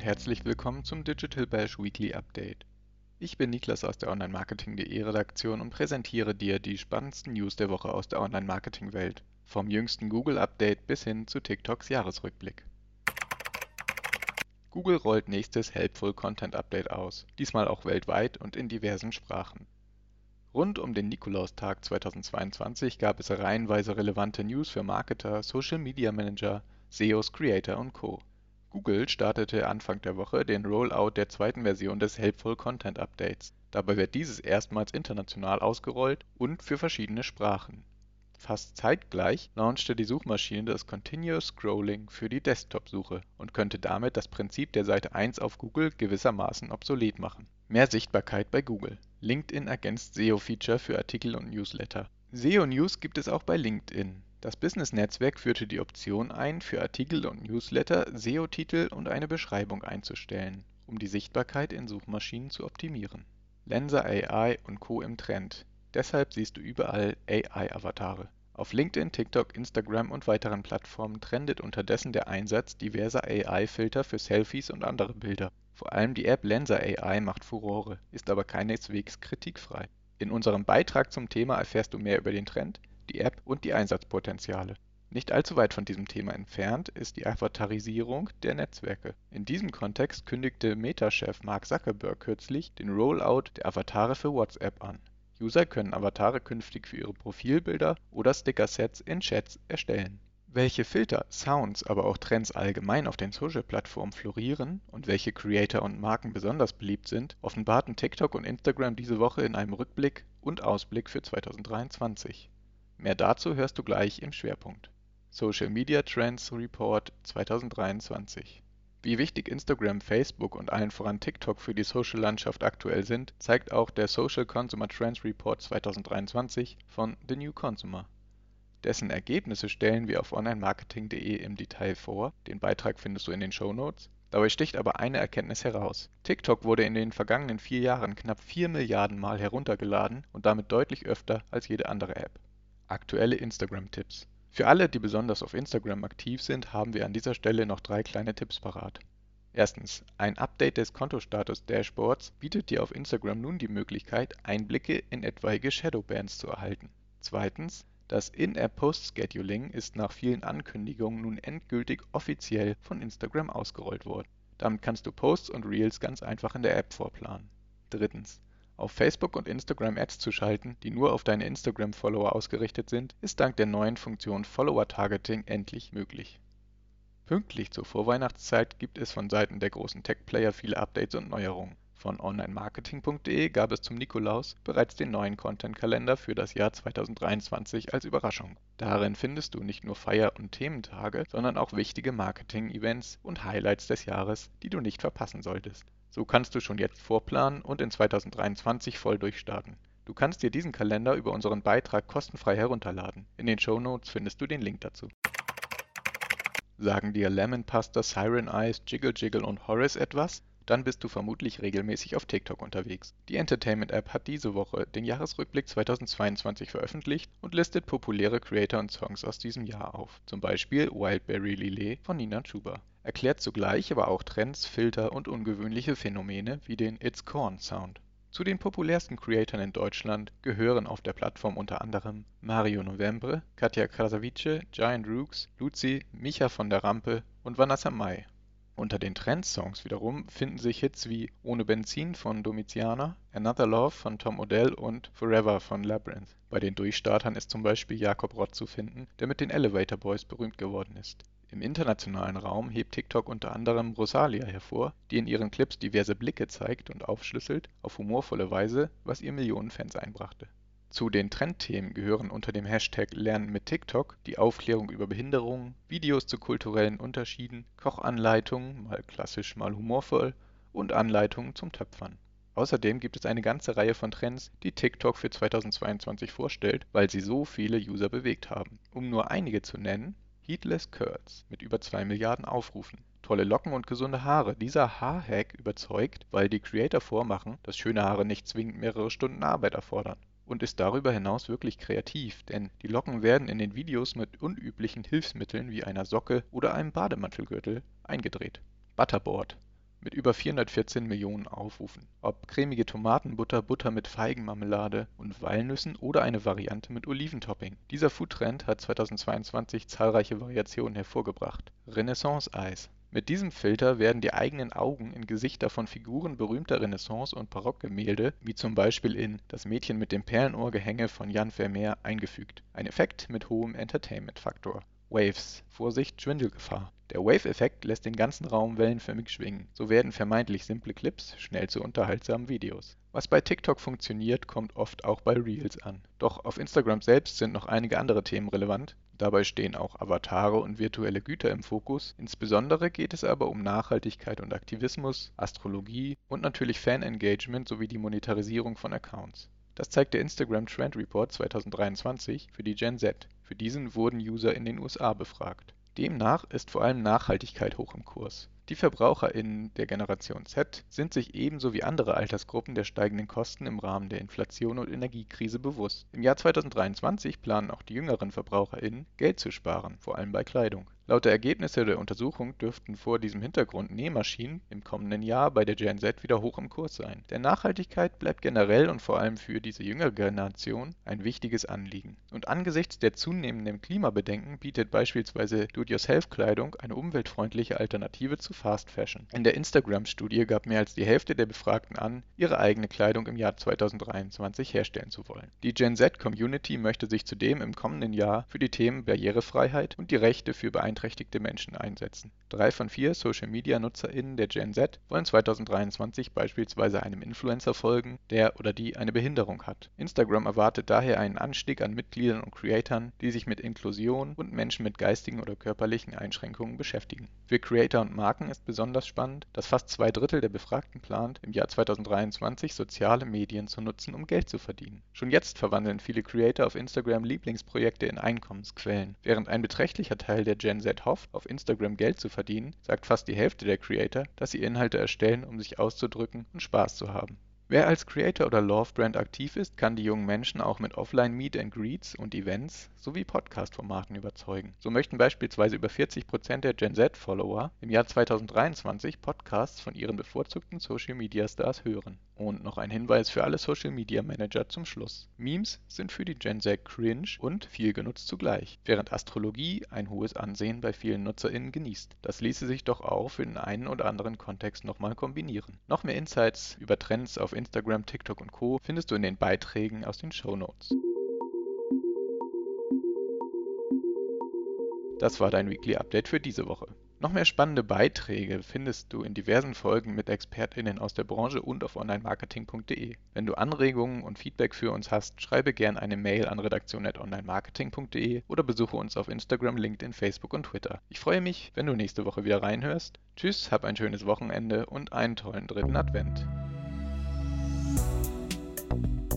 und herzlich willkommen zum Digital Bash Weekly Update. Ich bin Niklas aus der Online-Marketing.de Redaktion und präsentiere dir die spannendsten News der Woche aus der Online-Marketing-Welt. Vom jüngsten Google-Update bis hin zu TikToks Jahresrückblick. Google rollt nächstes Helpful Content Update aus, diesmal auch weltweit und in diversen Sprachen. Rund um den Nikolaustag 2022 gab es reihenweise relevante News für Marketer, Social Media Manager, SEOs, Creator und Co. Google startete Anfang der Woche den Rollout der zweiten Version des Helpful Content Updates. Dabei wird dieses erstmals international ausgerollt und für verschiedene Sprachen. Fast zeitgleich launchte die Suchmaschine das Continuous Scrolling für die Desktop-Suche und könnte damit das Prinzip der Seite 1 auf Google gewissermaßen obsolet machen. Mehr Sichtbarkeit bei Google. LinkedIn ergänzt SEO-Feature für Artikel und Newsletter. SEO-News gibt es auch bei LinkedIn. Das Business-Netzwerk führte die Option ein, für Artikel und Newsletter SEO-Titel und eine Beschreibung einzustellen, um die Sichtbarkeit in Suchmaschinen zu optimieren. Lensa AI und Co. im Trend. Deshalb siehst du überall AI-Avatare. Auf LinkedIn, TikTok, Instagram und weiteren Plattformen trendet unterdessen der Einsatz diverser AI-Filter für Selfies und andere Bilder. Vor allem die App Lensa AI macht Furore, ist aber keineswegs kritikfrei. In unserem Beitrag zum Thema erfährst du mehr über den Trend, die App und die Einsatzpotenziale. Nicht allzu weit von diesem Thema entfernt ist die Avatarisierung der Netzwerke. In diesem Kontext kündigte Meta-Chef Mark Zuckerberg kürzlich den Rollout der Avatare für WhatsApp an. User können Avatare künftig für ihre Profilbilder oder Sticker-Sets in Chats erstellen. Welche Filter, Sounds, aber auch Trends allgemein auf den Social-Plattformen florieren und welche Creator und Marken besonders beliebt sind, offenbarten TikTok und Instagram diese Woche in einem Rückblick und Ausblick für 2023. Mehr dazu hörst du gleich im Schwerpunkt. Social Media Trends Report 2023. Wie wichtig Instagram, Facebook und allen voran TikTok für die Social-Landschaft aktuell sind, zeigt auch der Social Consumer Trends Report 2023 von The New Consumer. Dessen Ergebnisse stellen wir auf onlinemarketing.de im Detail vor, den Beitrag findest du in den Show Notes. Dabei sticht aber eine Erkenntnis heraus. TikTok wurde in den vergangenen vier Jahren knapp 4 Milliarden Mal heruntergeladen und damit deutlich öfter als jede andere App. Aktuelle Instagram-Tipps. Für alle, die besonders auf Instagram aktiv sind, haben wir an dieser Stelle noch drei kleine Tipps parat. Erstens, ein Update des Kontostatus-Dashboards bietet dir auf Instagram nun die Möglichkeit, Einblicke in etwaige Shadowbands zu erhalten. Zweitens, das In-App-Post-Scheduling ist nach vielen Ankündigungen nun endgültig offiziell von Instagram ausgerollt worden. Damit kannst du Posts und Reels ganz einfach in der App vorplanen. Drittens, auf Facebook und Instagram Ads zu schalten, die nur auf deine Instagram-Follower ausgerichtet sind, ist dank der neuen Funktion Follower Targeting endlich möglich. Pünktlich zur Vorweihnachtszeit gibt es von Seiten der großen Tech-Player viele Updates und Neuerungen. Von onlinemarketing.de gab es zum Nikolaus bereits den neuen Content-Kalender für das Jahr 2023 als Überraschung. Darin findest du nicht nur Feier- und Thementage, sondern auch wichtige Marketing-Events und Highlights des Jahres, die du nicht verpassen solltest. So kannst du schon jetzt vorplanen und in 2023 voll durchstarten. Du kannst dir diesen Kalender über unseren Beitrag kostenfrei herunterladen. In den Show Notes findest du den Link dazu. Sagen dir Lemon Pasta, Siren Eyes, Jiggle Jiggle und Horace etwas? Dann bist du vermutlich regelmäßig auf TikTok unterwegs. Die Entertainment-App hat diese Woche den Jahresrückblick 2022 veröffentlicht und listet populäre Creator und Songs aus diesem Jahr auf. Zum Beispiel Wildberry Lillet von Nina Chuba erklärt zugleich aber auch Trends, Filter und ungewöhnliche Phänomene wie den It's Corn Sound. Zu den populärsten Creatoren in Deutschland gehören auf der Plattform unter anderem Mario Novembre, Katja Krasavice, Giant Rooks, Luzi, Micha von der Rampe und Vanessa Mai. Unter den Trendsongs wiederum finden sich Hits wie Ohne Benzin von Domiziana, Another Love von Tom Odell und Forever von Labyrinth. Bei den Durchstartern ist zum Beispiel Jakob Rott zu finden, der mit den Elevator Boys berühmt geworden ist. Im internationalen Raum hebt TikTok unter anderem Rosalia hervor, die in ihren Clips diverse Blicke zeigt und aufschlüsselt, auf humorvolle Weise, was ihr Millionen Fans einbrachte. Zu den Trendthemen gehören unter dem Hashtag Lernen mit TikTok die Aufklärung über Behinderungen, Videos zu kulturellen Unterschieden, Kochanleitungen, mal klassisch, mal humorvoll, und Anleitungen zum Töpfern. Außerdem gibt es eine ganze Reihe von Trends, die TikTok für 2022 vorstellt, weil sie so viele User bewegt haben. Um nur einige zu nennen Heatless Curls mit über 2 Milliarden Aufrufen. Tolle Locken und gesunde Haare. Dieser Haarhack überzeugt, weil die Creator vormachen, dass schöne Haare nicht zwingend mehrere Stunden Arbeit erfordern. Und ist darüber hinaus wirklich kreativ, denn die Locken werden in den Videos mit unüblichen Hilfsmitteln wie einer Socke oder einem Bademantelgürtel eingedreht. Butterboard. Mit über 414 Millionen Aufrufen. Ob cremige Tomatenbutter, Butter mit Feigenmarmelade und Walnüssen oder eine Variante mit Oliventopping. Dieser Foodtrend hat 2022 zahlreiche Variationen hervorgebracht. Renaissance-Eis mit diesem Filter werden die eigenen Augen in Gesichter von Figuren berühmter Renaissance und Barockgemälde, wie zum Beispiel in Das Mädchen mit dem Perlenohrgehänge von Jan Vermeer, eingefügt. Ein Effekt mit hohem Entertainment-Faktor. Waves (Vorsicht Schwindelgefahr). Der Wave-Effekt lässt den ganzen Raum wellenförmig schwingen. So werden vermeintlich simple Clips schnell zu unterhaltsamen Videos. Was bei TikTok funktioniert, kommt oft auch bei Reels an. Doch auf Instagram selbst sind noch einige andere Themen relevant Dabei stehen auch Avatare und virtuelle Güter im Fokus, insbesondere geht es aber um Nachhaltigkeit und Aktivismus, Astrologie und natürlich Fan-Engagement sowie die Monetarisierung von Accounts. Das zeigt der Instagram Trend Report 2023 für die Gen Z. Für diesen wurden User in den USA befragt. Demnach ist vor allem Nachhaltigkeit hoch im Kurs die VerbraucherInnen der Generation Z sind sich ebenso wie andere Altersgruppen der steigenden Kosten im Rahmen der Inflation und Energiekrise bewusst. Im Jahr 2023 planen auch die jüngeren VerbraucherInnen, Geld zu sparen, vor allem bei Kleidung Laut der Ergebnisse der Untersuchung dürften vor diesem Hintergrund Nähmaschinen im kommenden Jahr bei der Gen Z wieder hoch im Kurs sein. Denn Nachhaltigkeit bleibt generell und vor allem für diese jüngere Generation ein wichtiges Anliegen. Und angesichts der zunehmenden Klimabedenken bietet beispielsweise Do-it-yourself-Kleidung eine umweltfreundliche Alternative zu Fast Fashion. In der Instagram-Studie gab mehr als die Hälfte der Befragten an, ihre eigene Kleidung im Jahr 2023 herstellen zu wollen. Die Gen Z-Community möchte sich zudem im kommenden Jahr für die Themen Barrierefreiheit und die Rechte für beeinträchtigte beeinträchtigte Menschen einsetzen. Drei von vier Social-Media-NutzerInnen der Gen Z wollen 2023 beispielsweise einem Influencer folgen, der oder die eine Behinderung hat. Instagram erwartet daher einen Anstieg an Mitgliedern und Creatoren, die sich mit Inklusion und Menschen mit geistigen oder körperlichen Einschränkungen beschäftigen. Für Creator und Marken ist besonders spannend, dass fast zwei Drittel der Befragten plant, im Jahr 2023 soziale Medien zu nutzen, um Geld zu verdienen. Schon jetzt verwandeln viele Creator auf Instagram Lieblingsprojekte in Einkommensquellen, während ein beträchtlicher Teil der Gen Z hofft, auf Instagram Geld zu verdienen, sagt fast die Hälfte der Creator, dass sie Inhalte erstellen, um sich auszudrücken und Spaß zu haben. Wer als Creator oder Love Brand aktiv ist, kann die jungen Menschen auch mit Offline Meet and Greets und Events sowie Podcast-Formaten überzeugen. So möchten beispielsweise über 40 Prozent der Gen Z-Follower im Jahr 2023 Podcasts von ihren bevorzugten Social Media Stars hören. Und noch ein Hinweis für alle Social Media Manager zum Schluss. Memes sind für die Gen Z cringe und viel genutzt zugleich, während Astrologie ein hohes Ansehen bei vielen NutzerInnen genießt. Das ließe sich doch auch für den einen oder anderen Kontext nochmal kombinieren. Noch mehr Insights über Trends auf Instagram, TikTok und Co. findest du in den Beiträgen aus den Show Notes. Das war dein Weekly Update für diese Woche. Noch mehr spannende Beiträge findest du in diversen Folgen mit ExpertInnen aus der Branche und auf onlinemarketing.de. Wenn du Anregungen und Feedback für uns hast, schreibe gerne eine Mail an redaktion.onlinemarketing.de oder besuche uns auf Instagram, LinkedIn, Facebook und Twitter. Ich freue mich, wenn du nächste Woche wieder reinhörst. Tschüss, hab ein schönes Wochenende und einen tollen dritten Advent. you